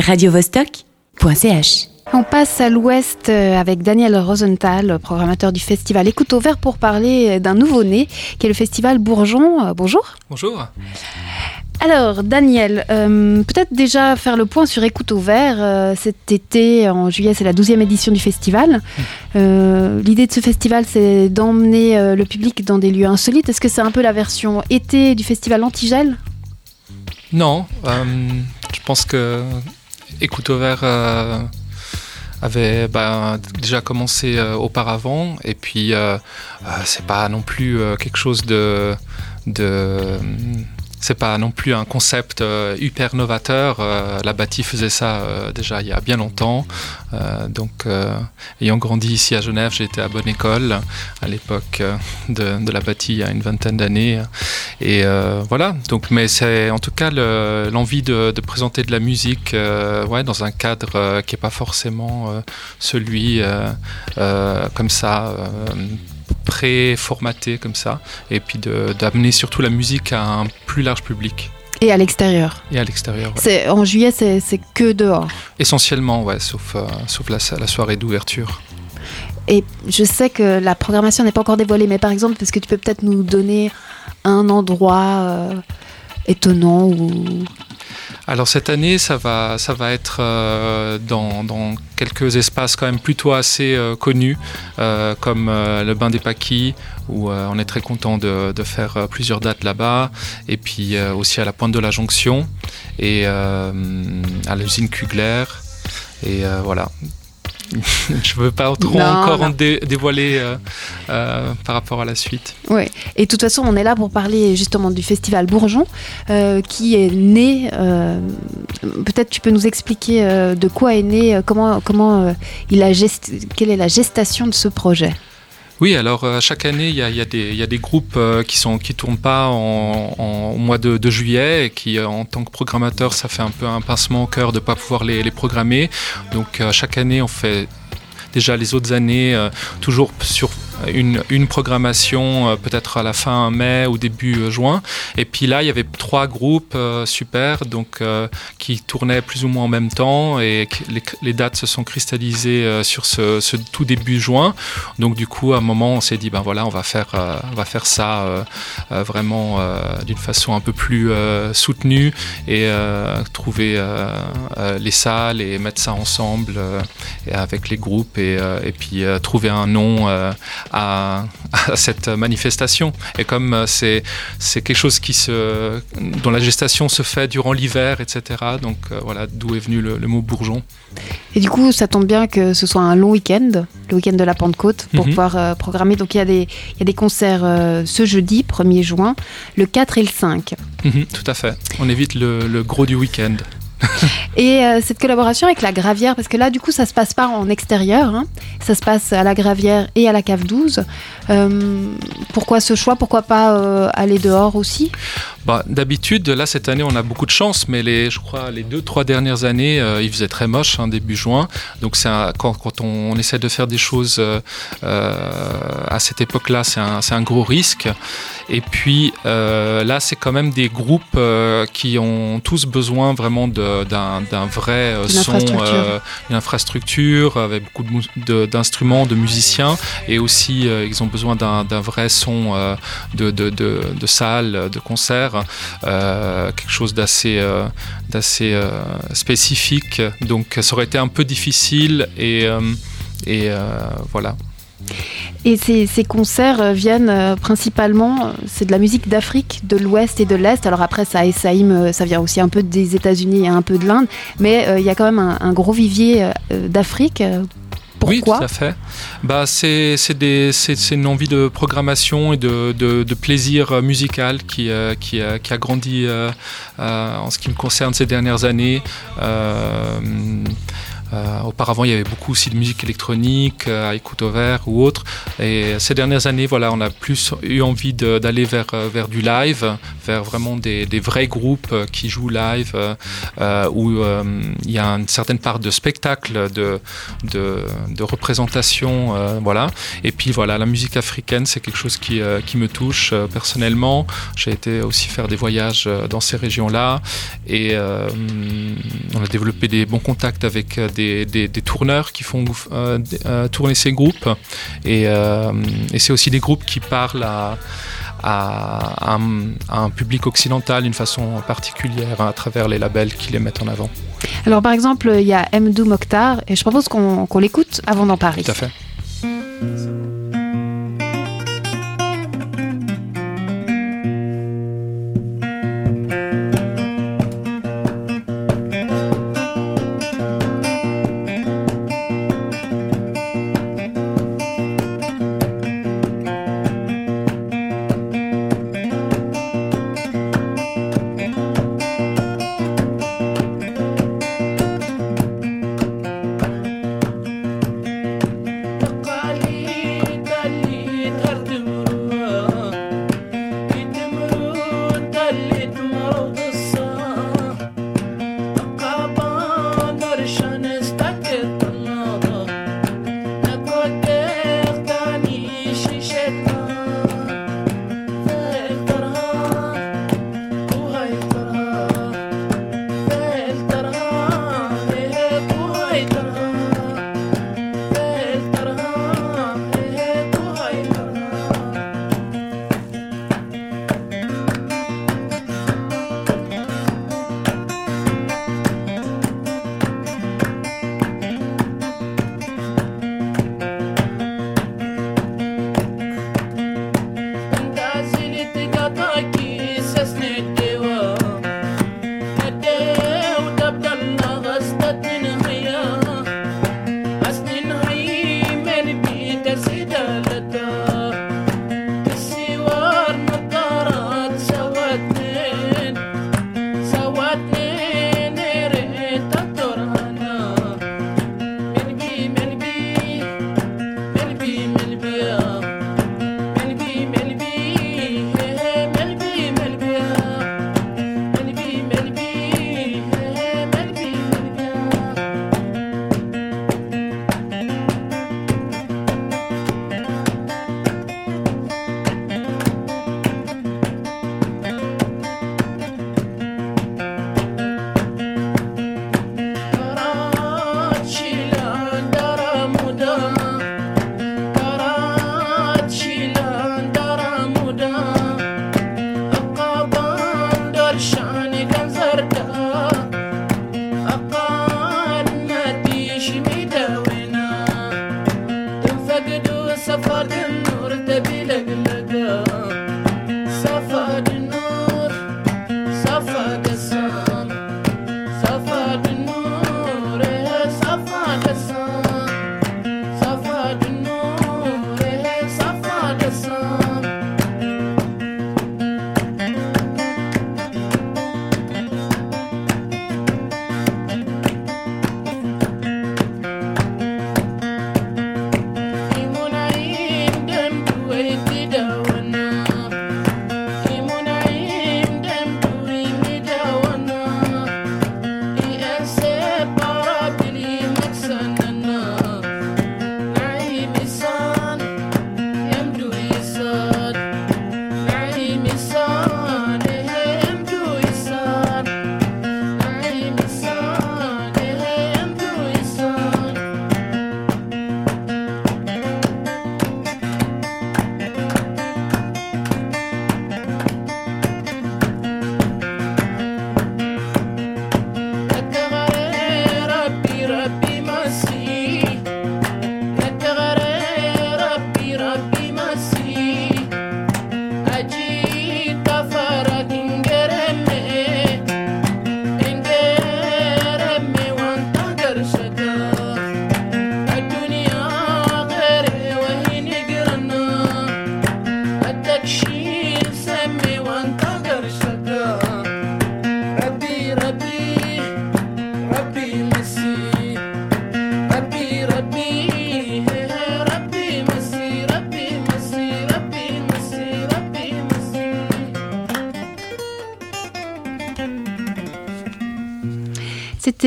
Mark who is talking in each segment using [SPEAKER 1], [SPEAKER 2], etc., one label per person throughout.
[SPEAKER 1] radiovostok.ch.
[SPEAKER 2] On passe à l'ouest euh, avec Daniel Rosenthal, programmateur du festival Écoute au vert pour parler d'un nouveau-né qui est le festival Bourgeon. Euh, bonjour.
[SPEAKER 3] Bonjour.
[SPEAKER 2] Alors, Daniel, euh, peut-être déjà faire le point sur Écoute au vert. Euh, cet été, en juillet, c'est la 12e édition du festival. Euh, L'idée de ce festival, c'est d'emmener euh, le public dans des lieux insolites. Est-ce que c'est un peu la version été du festival Antigel?
[SPEAKER 3] Non, euh, je pense que Écoute au vert euh, avait bah, déjà commencé euh, auparavant. Et puis euh, c'est pas non plus quelque chose de, de c'est pas non plus un concept euh, hyper novateur. Euh, la Bâtie faisait ça euh, déjà il y a bien longtemps. Donc, ayant grandi ici à Genève, j'ai été à bonne école à l'époque de, la Bâtie il y a une vingtaine d'années. Et voilà. Donc, mais c'est en tout cas le- l'envie de, de présenter de la musique, ouais, dans un cadre qui est pas forcément celui comme ça. Pré-formaté comme ça et puis d'amener surtout la musique à un plus large public
[SPEAKER 2] et à l'extérieur
[SPEAKER 3] et à l'extérieur ouais.
[SPEAKER 2] C'est En juillet, c'est c'est que dehors.
[SPEAKER 3] essentiellement ouais sauf, euh, sauf la, la soirée d'ouverture
[SPEAKER 2] Et je sais que la programmation n'est pas encore dévoilée, mais par exemple, est-ce que tu peux peut-être nous donner un endroit euh, étonnant ou
[SPEAKER 3] Alors cette année, ça va, ça va être euh, dans, quelques espaces quand même plutôt assez euh, connus, euh, comme le Bain des Paquis, où on est très content de, de faire plusieurs dates là-bas, et puis aussi à la Pointe de la Jonction, et à l'usine Kugler, et voilà. Je veux pas trop
[SPEAKER 2] Non,
[SPEAKER 3] encore
[SPEAKER 2] non.
[SPEAKER 3] en dé- dévoiler euh, euh, par rapport à la suite.
[SPEAKER 2] Oui, et de toute façon, on est là pour parler justement du festival Bourgeon, euh, qui est né. Peut-être tu peux nous expliquer de quoi est né, comment, comment il a gest... quelle est la gestation de ce projet?
[SPEAKER 3] Oui, alors euh, chaque année, il y a, des, groupes euh, qui qui tournent pas en, au mois de, juillet et qui, euh, en tant que programmateur, ça fait un peu un pincement au cœur de pas pouvoir les, programmer. Donc chaque année, on fait déjà les autres années toujours sur une, une programmation euh, peut-être à la fin mai ou début euh, juin. Et puis là il y avait trois groupes euh, super donc euh, qui tournaient plus ou moins en même temps et les, dates se sont cristallisées euh, sur ce, tout début juin. Donc du coup, à un moment, on s'est dit, ben voilà, on va faire, euh, on va faire ça euh, euh, vraiment euh, d'une façon un peu plus euh, soutenue et euh, trouver euh, euh, les salles et mettre ça ensemble euh, avec les groupes et, euh, puis euh, trouver un nom euh, à, à cette manifestation. Et comme euh, c'est c'est quelque chose qui se, dont la gestation se fait durant l'hiver, etc. Donc euh, voilà, d'où est venu le, le mot bourgeon.
[SPEAKER 2] Et du coup, ça tombe bien que ce soit un long week-end, le week-end de la Pentecôte, pour
[SPEAKER 3] Mhm.
[SPEAKER 2] pouvoir euh, programmer. Donc il y, a des- il y a des concerts euh, ce jeudi, 1er juin, le 4 et le 5.
[SPEAKER 3] Mhm, tout à fait. On évite le, le gros du week-end.
[SPEAKER 2] Et euh, cette collaboration avec la Gravière, parce que là, du coup, ça se passe pas en extérieur, hein, ça se passe à la Gravière et à la Cave 12. Euh, pourquoi ce choix? Pourquoi pas euh, aller dehors aussi?
[SPEAKER 3] Bah, D'habitude, là cette année, on a beaucoup de chance, mais les, je crois les deux, trois dernières années, euh, il faisait très moche, hein, début juin. Donc c'est un- quand, quand on, on essaie de faire des choses euh, euh, à cette époque-là, c'est un, un gros risque. Et puis euh, là, c'est quand même des groupes euh, qui ont tous besoin vraiment d'un vrai
[SPEAKER 2] D'une
[SPEAKER 3] son,
[SPEAKER 2] infrastructure.
[SPEAKER 3] euh, une infrastructure avec beaucoup de mou- de- d'instruments, de, musiciens, et aussi euh, ils ont besoin d'un d'un vrai son euh, de, de, de, de salle, de concert, euh, quelque chose d'assez euh, d'assez euh, spécifique. Donc ça aurait été un peu difficile et, voilà.
[SPEAKER 2] Et ces, concerts viennent principalement, c'est de la musique d'Afrique, de l'Ouest et de l'Est. Alors après, ça ça vient aussi un peu des États-Unis et un peu de l'Inde, mais il y a quand même un, gros vivier d'Afrique. Euh,
[SPEAKER 3] oui, tout à fait. Bah, c'est c'est des- c'est- une envie de programmation et de, de- de plaisir euh, musical qui, euh, qui, a, qui a grandi euh, euh, en ce qui me concerne ces dernières années. Euh,
[SPEAKER 4] auparavant, il y avait beaucoup aussi de musique électronique à écoute ouvert ou autre. Et ces dernières années, voilà, on a plus eu envie d'aller vers, vers du live, vers vraiment des, vrais groupes qui jouent live, où il y a une certaine part de spectacle, de, représentation, voilà. Et puis voilà, la musique africaine, c'est quelque chose qui me touche personnellement. J'ai été aussi faire des voyages dans ces régions-là et on a développé des bons contacts avec des, des, des tourneurs qui font euh, euh, tourner ces groupes. Et, euh, et c'est aussi des groupes qui parlent à, à, un, public occidental d'une façon particulière à travers les labels qui les mettent en avant.
[SPEAKER 2] Alors par exemple, il y a Mdou Mokhtar et je propose qu'on l'écoute avant d'en parler.
[SPEAKER 4] Tout à fait.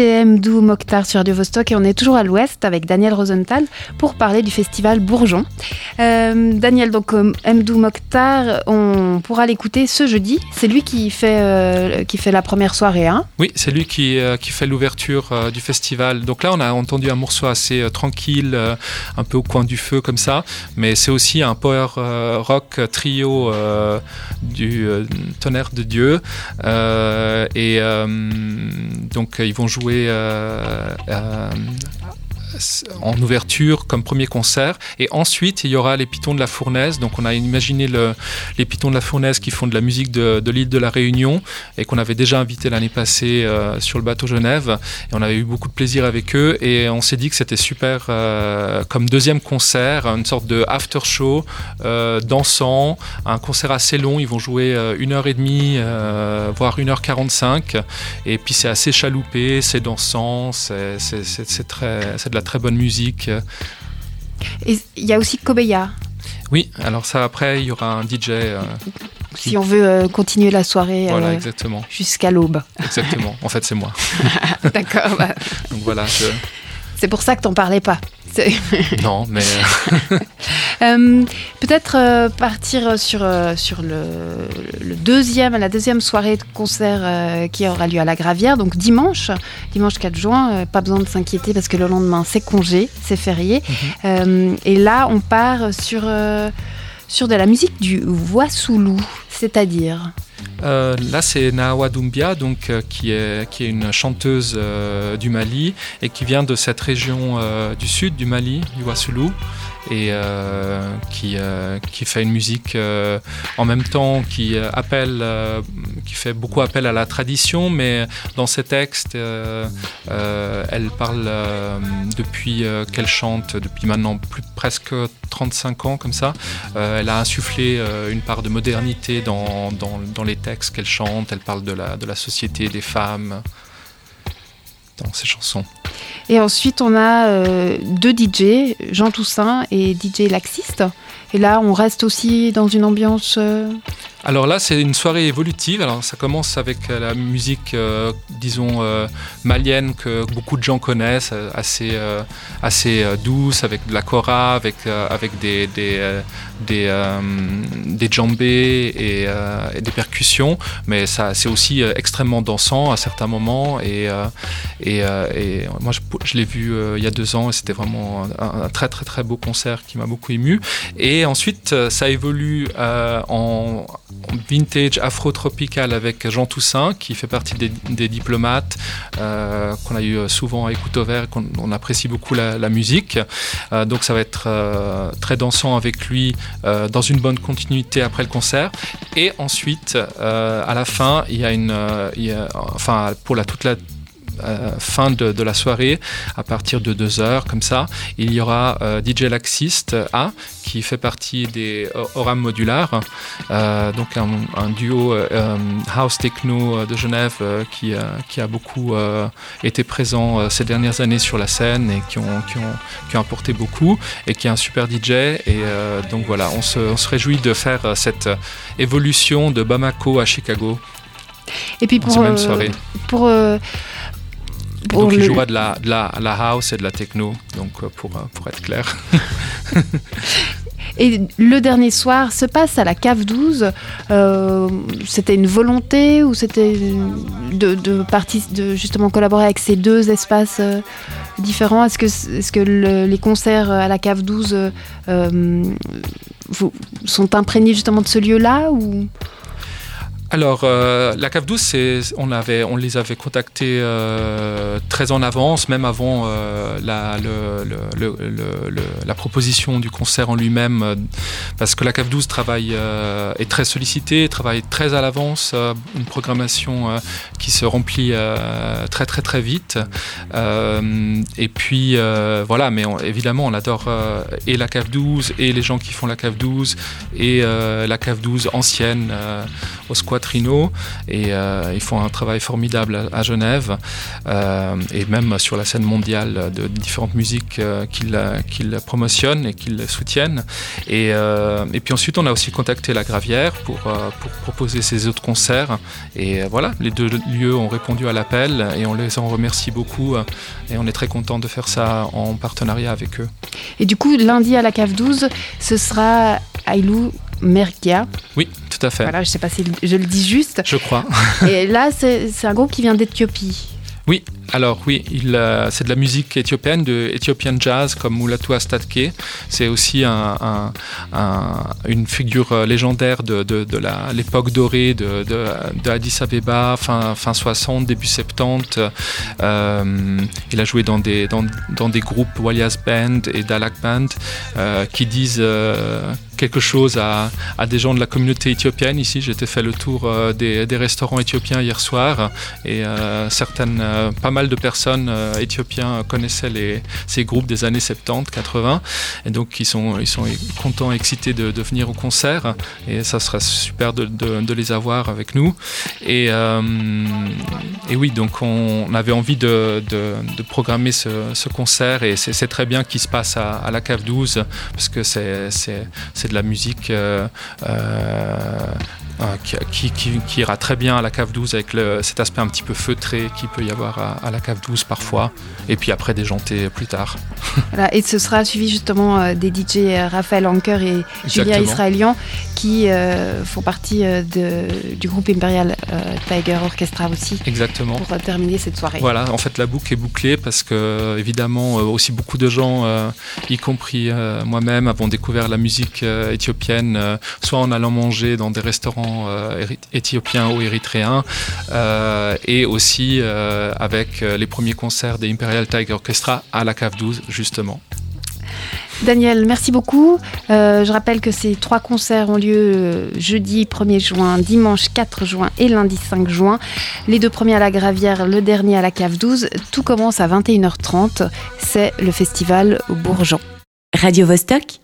[SPEAKER 2] M12 Mokhtar sur Radio Vostok et on est toujours à l'ouest avec Daniel Rosenthal pour parler du festival Bourgeon. Euh, Daniel, donc euh, M12 Mokhtar, on pourra l'écouter ce jeudi. C'est lui qui fait, euh, qui fait la première soirée. Hein?
[SPEAKER 3] Oui, c'est lui qui, qui fait l'ouverture du festival. Donc là, on a entendu un morceau assez tranquille, un peu au coin du feu comme ça. Mais c'est aussi un power rock trio du tonnerre de Dieu. et donc ils vont jouer euh, euh, en ouverture comme premier concert. Et ensuite, il y aura les Pitons de la Fournaise. Donc, on a imaginé le, les Pitons de la Fournaise qui font de la musique de, l'île de la Réunion et qu'on avait déjà invité l'année passée euh, sur le bateau Genève. Et on avait eu beaucoup de plaisir avec eux. Et on s'est dit que c'était super euh, comme deuxième concert, une sorte de after show euh, dansant, un concert assez long. Ils vont jouer une heure et demie, voire une heure quarante-cinq. Et puis, c'est assez chaloupé, c'est dansant, c'est très, c'est la très bonne musique.
[SPEAKER 2] Et il y a aussi Kobeya.
[SPEAKER 3] Oui, alors ça après, il y aura un DJ. Euh,
[SPEAKER 2] si on veut euh, continuer la soirée
[SPEAKER 3] voilà, exactement.
[SPEAKER 2] jusqu'à l'aube.
[SPEAKER 3] Exactement, en fait c'est moi.
[SPEAKER 2] D'accord.
[SPEAKER 3] Donc voilà.
[SPEAKER 2] C'est pour ça que t'en parlais pas.
[SPEAKER 3] non, mais.
[SPEAKER 2] Euh, peut-être euh, partir sur, euh, sur le, deuxième, la deuxième soirée de concert qui aura lieu à la Gravière, donc dimanche, dimanche 4 juin. pas besoin de s'inquiéter parce que le lendemain c'est congé, c'est férié. Mhm. et là, on part sur, sur de la musique du Voissoulou, c'est-à-dire
[SPEAKER 3] là, c'est Nawa Doumbia, donc, qui, est, une chanteuse du Mali et qui vient de cette région du sud du Mali, du Wassoulou et euh, qui, euh, qui fait une musique euh, en même temps qui appelle, qui fait beaucoup appel à la tradition, mais dans ses textes, elle parle depuis qu'elle chante, depuis maintenant plus presque 35 ans comme ça, elle a insufflé une part de modernité dans, dans, dans les textes qu'elle chante, elle parle de la, de la société, des femmes dans chansons.
[SPEAKER 2] Et ensuite, on a euh, deux DJ, Jean Toussaint et DJ Laxiste. Et là, on reste aussi dans une ambiance. Euh,
[SPEAKER 3] alors là, c'est une soirée évolutive. Alors ça commence avec euh, la musique, disons, malienne que beaucoup de gens connaissent, assez, assez douce, avec de la kora, avec, avec des, des, des, des et, des percussions. Mais c'est aussi extrêmement dansant à certains moments. Et, et, et moi, je, l'ai vu euh, il y a deux ans et c'était vraiment un, très très très beau concert qui m'a beaucoup ému. Et ensuite, euh, ça évolue euh, en, vintage afro-tropical avec Jean Toussaint qui fait partie des, diplomates qu'on a eu souvent à écouter au vert, qu'on apprécie beaucoup la, musique. donc ça va être très dansant avec lui dans une bonne continuité après le concert. Et ensuite, à la fin, il y a une, enfin pour la toute la euh, fin de, la soirée, à partir de 2h, comme ça, il y aura euh, DJ Laxiste A, qui fait partie des Oram Modulars, euh, donc un, duo house techno de Genève qui, qui, a beaucoup été présent ces dernières années sur la scène et qui ont, qui ont, qui ont apporté beaucoup, et qui est un super DJ. Et donc voilà, on se, on se réjouit de faire cette évolution de Bamako à Chicago.
[SPEAKER 2] Et puis pour, pour
[SPEAKER 3] donc il jouera de la, de, la, la, house et de la techno, donc euh, pour, euh, pour être clair.
[SPEAKER 2] Et le dernier soir se passe à la cave 12. Euh, c'était une volonté ou c'était de, de, de, justement collaborer avec ces deux espaces différents? Est-ce que, est que les concerts à la cave 12 sont imprégnés justement de ce lieu-là ou?
[SPEAKER 3] Alors, euh, la cave douce, on, avait, on les avait contactés euh, très en avance, même avant euh, la, proposition du concert en lui-même, parce que la cave douce travaille, est très sollicitée, travaille très à l'avance, une programmation qui se remplit très très très vite. et puis, voilà, mais évidemment, on adore et la cave 12, et les gens qui font la cave 12, et la cave 12 ancienne, au squat Quattrino et ils font un travail formidable à, Genève et même sur la scène mondiale de différentes musiques qu'ils promotionnent et qu'ils soutiennent. Et, et, puis ensuite, on a aussi contacté la Gravière pour, pour proposer ces autres concerts. Et voilà, les deux lieux ont répondu à l'appel et on les en remercie beaucoup. Et on est très content de faire ça en partenariat avec eux.
[SPEAKER 2] Et du coup, lundi à la cave 12, ce sera Ailou Mergia.
[SPEAKER 3] Oui, tout à fait.
[SPEAKER 2] Voilà, je ne sais pas si je le dis juste.
[SPEAKER 3] Je crois.
[SPEAKER 2] et là, c'est un groupe qui vient d'Éthiopie.
[SPEAKER 3] Oui, alors oui, euh, c'est de la musique éthiopienne, de Ethiopian Jazz comme Mulatu Astatke. C'est aussi un, une figure euh, légendaire de, l'époque dorée de, Addis Abeba, fin, fin 60, début 70. Euh, il a joué dans des, dans, des groupes Walias Band et Dalak Band qui disent quelque chose à, des gens de la communauté éthiopienne. Ici, j'ai fait le tour des, restaurants éthiopiens hier soir et certaines, pas de personnes euh, éthiopiens connaissaient les, ces groupes des années 70, 80, et donc ils sont, ils sont contents, excités de, venir au concert, et ça serait super de, les avoir avec nous. Et, euh, et oui, donc on, avait envie de, programmer ce, concert, et c'est très bien qu'il se passe à, la cave 12, parce que c'est de la musique. Euh, qui, qui, ira très bien à la cave 12 avec le, cet aspect un petit peu feutré qu'il peut y avoir à, la cave 12 parfois, et puis après déjanter plus tard.
[SPEAKER 2] Voilà, et ce sera suivi justement euh, des DJ euh, Raphaël Anker et Julia Israélian qui euh, font partie de, du groupe Imperial Tiger Orchestra aussi.
[SPEAKER 3] Exactement.
[SPEAKER 2] Pour terminer cette soirée.
[SPEAKER 3] Voilà, en fait la boucle est bouclée parce que évidemment aussi beaucoup de gens, y compris moi-même, avons découvert la musique éthiopienne, soit en allant manger dans des restaurants euh, éthiopiens ou érythréens, euh, et aussi euh, avec les premiers concerts des Imperial Tiger Orchestra à la cave 12, justement.
[SPEAKER 2] Daniel, merci beaucoup. je rappelle que ces trois concerts ont lieu jeudi 1er juin, dimanche 4 juin et lundi 5 juin. Les deux premiers à la Gravière, le dernier à la Cave 12. Tout commence à 21h30. C'est le festival Bourgeon.
[SPEAKER 1] Radio -Vostok